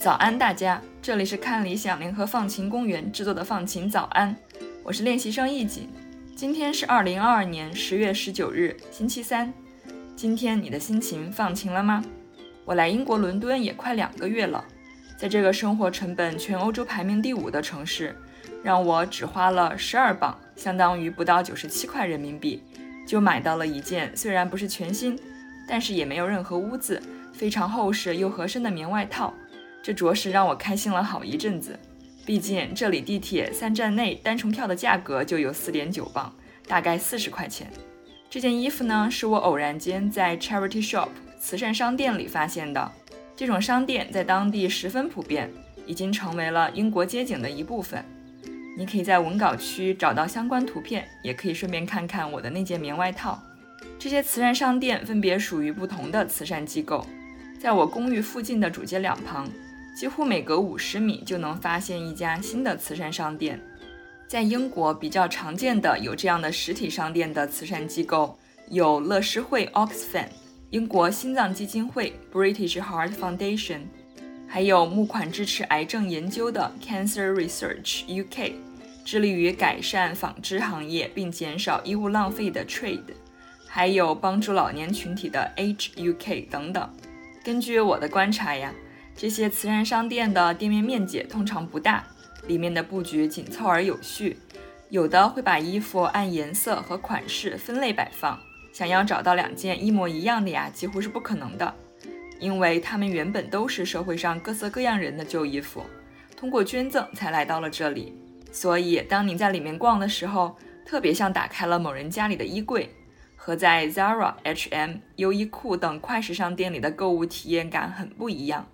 早安，大家！这里是看理想联合放晴公园制作的放晴早安，我是练习生易景。今天是二零二二年十月十九日，星期三。今天你的心情放晴了吗？我来英国伦敦也快两个月了，在这个生活成本全欧洲排名第五的城市，让我只花了十二磅，相当于不到九十七块人民币，就买到了一件虽然不是全新，但是也没有任何污渍，非常厚实又合身的棉外套。这着实让我开心了好一阵子，毕竟这里地铁三站内单程票的价格就有四点九磅，大概四十块钱。这件衣服呢，是我偶然间在 charity shop 慈善商店里发现的。这种商店在当地十分普遍，已经成为了英国街景的一部分。你可以在文稿区找到相关图片，也可以顺便看看我的那件棉外套。这些慈善商店分别属于不同的慈善机构，在我公寓附近的主街两旁。几乎每隔五十米就能发现一家新的慈善商店。在英国比较常见的有这样的实体商店的慈善机构有乐施会 （Oxfam）、英国心脏基金会 （British Heart Foundation），还有募款支持癌症研究的 Cancer Research UK，致力于改善纺织行业并减少衣物浪费的 Trade，还有帮助老年群体的 Age UK 等等。根据我的观察呀。这些慈善商店的店面面积通常不大，里面的布局紧凑而有序，有的会把衣服按颜色和款式分类摆放。想要找到两件一模一样的呀，几乎是不可能的，因为它们原本都是社会上各色各样人的旧衣服，通过捐赠才来到了这里。所以，当你在里面逛的时候，特别像打开了某人家里的衣柜，和在 Zara、H&M、优衣库等快时尚店里的购物体验感很不一样。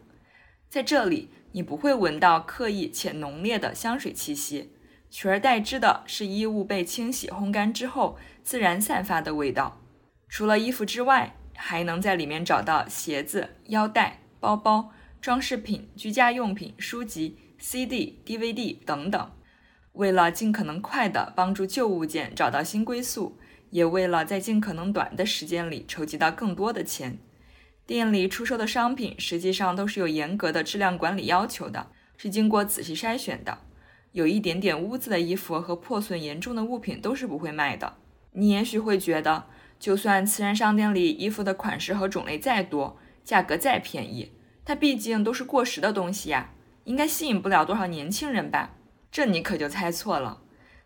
在这里，你不会闻到刻意且浓烈的香水气息，取而代之的是衣物被清洗烘干之后自然散发的味道。除了衣服之外，还能在里面找到鞋子、腰带、包包、装饰品、居家用品、书籍、CD、DVD 等等。为了尽可能快地帮助旧物件找到新归宿，也为了在尽可能短的时间里筹集到更多的钱。店里出售的商品实际上都是有严格的质量管理要求的，是经过仔细筛选的。有一点点污渍的衣服和破损严重的物品都是不会卖的。你也许会觉得，就算慈善商店里衣服的款式和种类再多，价格再便宜，它毕竟都是过时的东西呀，应该吸引不了多少年轻人吧？这你可就猜错了。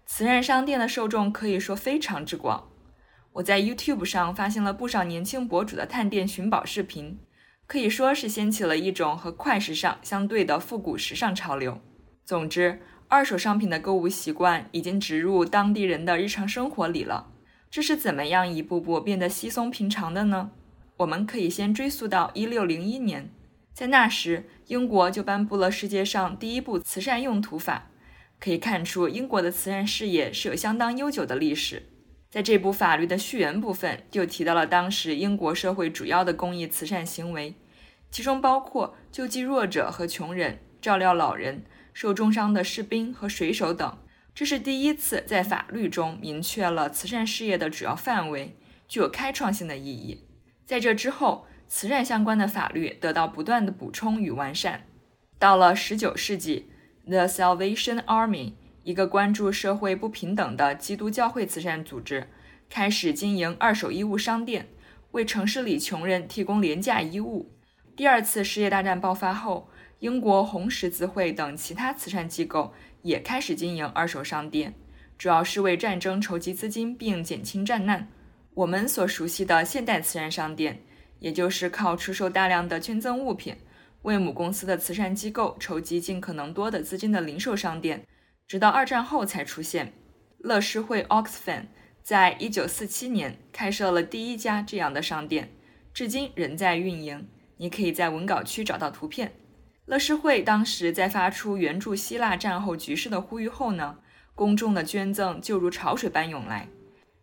慈善商店的受众可以说非常之广。我在 YouTube 上发现了不少年轻博主的探店寻宝视频，可以说是掀起了一种和快时尚相对的复古时尚潮流。总之，二手商品的购物习惯已经植入当地人的日常生活里了。这是怎么样一步步变得稀松平常的呢？我们可以先追溯到1601年，在那时，英国就颁布了世界上第一部慈善用途法，可以看出英国的慈善事业是有相当悠久的历史。在这部法律的序言部分，就提到了当时英国社会主要的公益慈善行为，其中包括救济弱者和穷人、照料老人、受重伤的士兵和水手等。这是第一次在法律中明确了慈善事业的主要范围，具有开创性的意义。在这之后，慈善相关的法律得到不断的补充与完善。到了19世纪，The Salvation Army。一个关注社会不平等的基督教会慈善组织开始经营二手衣物商店，为城市里穷人提供廉价衣物。第二次世界大战爆发后，英国红十字会等其他慈善机构也开始经营二手商店，主要是为战争筹集资金并减轻战难。我们所熟悉的现代慈善商店，也就是靠出售大量的捐赠物品，为母公司的慈善机构筹集尽可能多的资金的零售商店。直到二战后才出现。乐施会 Oxfam 在一九四七年开设了第一家这样的商店，至今仍在运营。你可以在文稿区找到图片。乐施会当时在发出援助希腊战后局势的呼吁后呢，公众的捐赠就如潮水般涌来，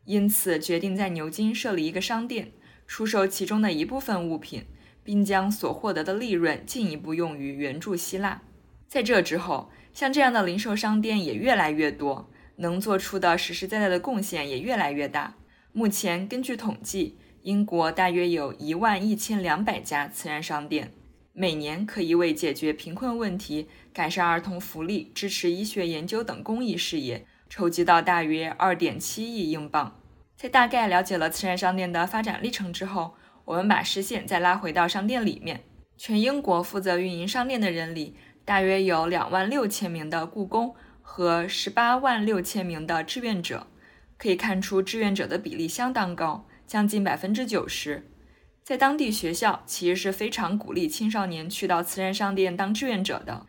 因此决定在牛津设立一个商店，出售其中的一部分物品，并将所获得的利润进一步用于援助希腊。在这之后，像这样的零售商店也越来越多，能做出的实实在在的贡献也越来越大。目前，根据统计，英国大约有一万一千两百家慈善商店，每年可以为解决贫困问题、改善儿童福利、支持医学研究等公益事业，筹集到大约二点七亿英镑。在大概了解了慈善商店的发展历程之后，我们把视线再拉回到商店里面。全英国负责运营商店的人里，大约有两万六千名的雇工和十八万六千名的志愿者。可以看出，志愿者的比例相当高，将近百分之九十。在当地学校，其实是非常鼓励青少年去到慈善商店当志愿者的。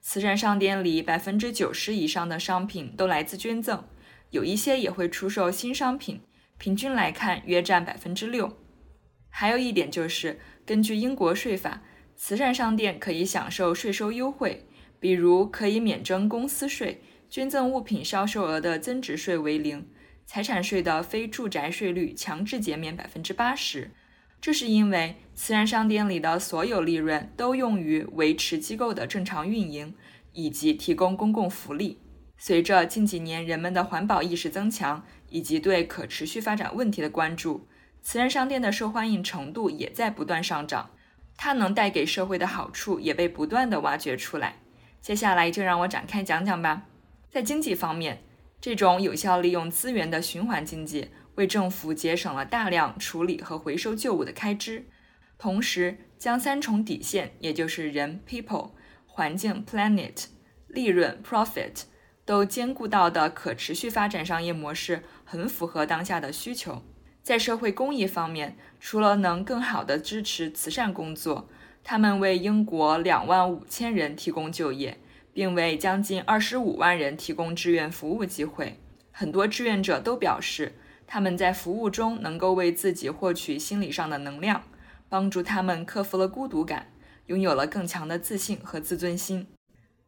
慈善商店里百分之九十以上的商品都来自捐赠，有一些也会出售新商品。平均来看，约占百分之六。还有一点就是，根据英国税法，慈善商店可以享受税收优惠，比如可以免征公司税，捐赠物品销售额的增值税为零，财产税的非住宅税率强制减免百分之八十。这是因为慈善商店里的所有利润都用于维持机构的正常运营以及提供公共福利。随着近几年人们的环保意识增强，以及对可持续发展问题的关注，慈善商店的受欢迎程度也在不断上涨。它能带给社会的好处也被不断的挖掘出来。接下来就让我展开讲讲吧。在经济方面，这种有效利用资源的循环经济为政府节省了大量处理和回收旧物的开支，同时将三重底线，也就是人 （people）、环境 （planet）、利润 （profit）。都兼顾到的可持续发展商业模式，很符合当下的需求。在社会公益方面，除了能更好地支持慈善工作，他们为英国两万五千人提供就业，并为将近二十五万人提供志愿服务机会。很多志愿者都表示，他们在服务中能够为自己获取心理上的能量，帮助他们克服了孤独感，拥有了更强的自信和自尊心。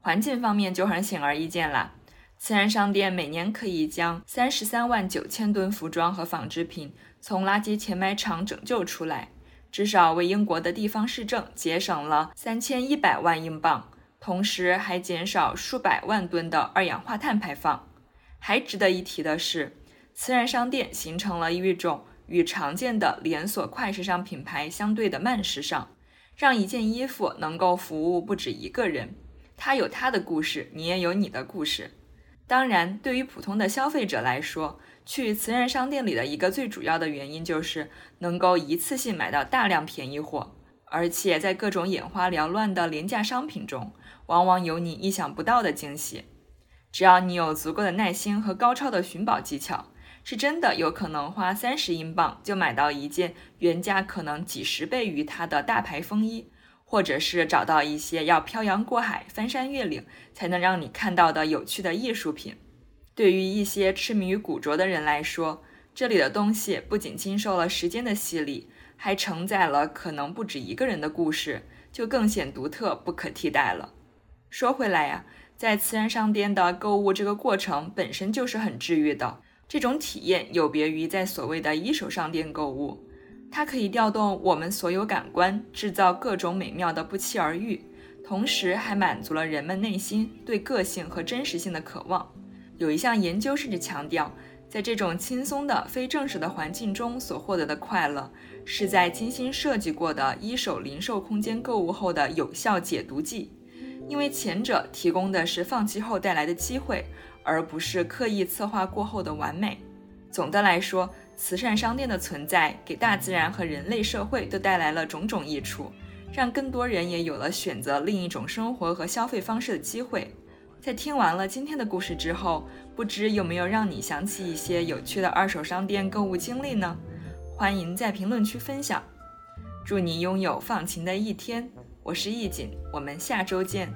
环境方面就很显而易见了。慈善商店每年可以将三十三万九千吨服装和纺织品从垃圾填埋场拯救出来，至少为英国的地方市政节省了三千一百万英镑，同时还减少数百万吨的二氧化碳排放。还值得一提的是，慈善商店形成了一种与常见的连锁快时尚品牌相对的慢时尚，让一件衣服能够服务不止一个人，它有它的故事，你也有你的故事。当然，对于普通的消费者来说，去慈善商店里的一个最主要的原因就是能够一次性买到大量便宜货，而且在各种眼花缭乱的廉价商品中，往往有你意想不到的惊喜。只要你有足够的耐心和高超的寻宝技巧，是真的有可能花三十英镑就买到一件原价可能几十倍于它的大牌风衣。或者是找到一些要漂洋过海、翻山越岭才能让你看到的有趣的艺术品。对于一些痴迷于古着的人来说，这里的东西不仅经受了时间的洗礼，还承载了可能不止一个人的故事，就更显独特、不可替代了。说回来呀，在慈善商店的购物这个过程本身就是很治愈的，这种体验有别于在所谓的一手商店购物。它可以调动我们所有感官，制造各种美妙的不期而遇，同时还满足了人们内心对个性和真实性的渴望。有一项研究甚至强调，在这种轻松的非正式的环境中所获得的快乐，是在精心设计过的一手零售空间购物后的有效解毒剂，因为前者提供的是放弃后带来的机会，而不是刻意策划过后的完美。总的来说。慈善商店的存在给大自然和人类社会都带来了种种益处，让更多人也有了选择另一种生活和消费方式的机会。在听完了今天的故事之后，不知有没有让你想起一些有趣的二手商店购物经历呢？欢迎在评论区分享。祝你拥有放晴的一天，我是易锦，我们下周见。